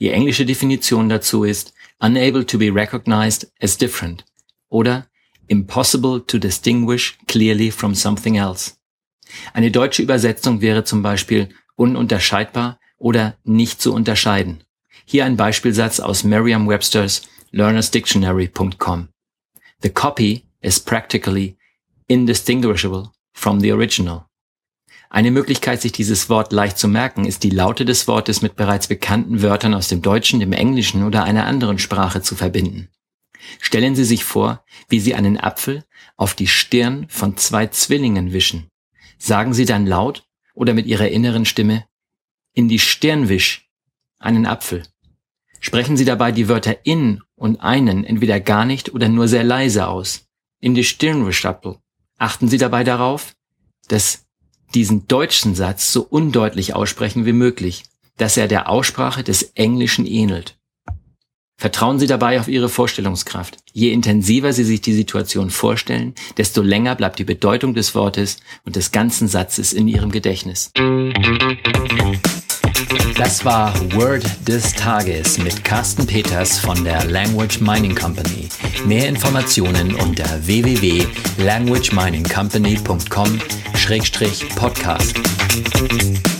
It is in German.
Die englische Definition dazu ist unable to be recognized as different oder impossible to distinguish clearly from something else. Eine deutsche Übersetzung wäre zum Beispiel ununterscheidbar oder nicht zu unterscheiden. Hier ein Beispielsatz aus Merriam-Webster's learnersdictionary.com. The copy is practically indistinguishable from the original. Eine Möglichkeit, sich dieses Wort leicht zu merken, ist die Laute des Wortes mit bereits bekannten Wörtern aus dem Deutschen, dem Englischen oder einer anderen Sprache zu verbinden. Stellen Sie sich vor, wie Sie einen Apfel auf die Stirn von zwei Zwillingen wischen. Sagen Sie dann laut oder mit Ihrer inneren Stimme in die Stirn wisch einen Apfel. Sprechen Sie dabei die Wörter in und einen entweder gar nicht oder nur sehr leise aus. In die Stirn wisch Apfel. Achten Sie dabei darauf, dass diesen deutschen Satz so undeutlich aussprechen wie möglich, dass er der Aussprache des Englischen ähnelt. Vertrauen Sie dabei auf Ihre Vorstellungskraft. Je intensiver Sie sich die Situation vorstellen, desto länger bleibt die Bedeutung des Wortes und des ganzen Satzes in Ihrem Gedächtnis. Das war Word des Tages mit Carsten Peters von der Language Mining Company. Mehr Informationen unter www.languageminingcompany.com-podcast.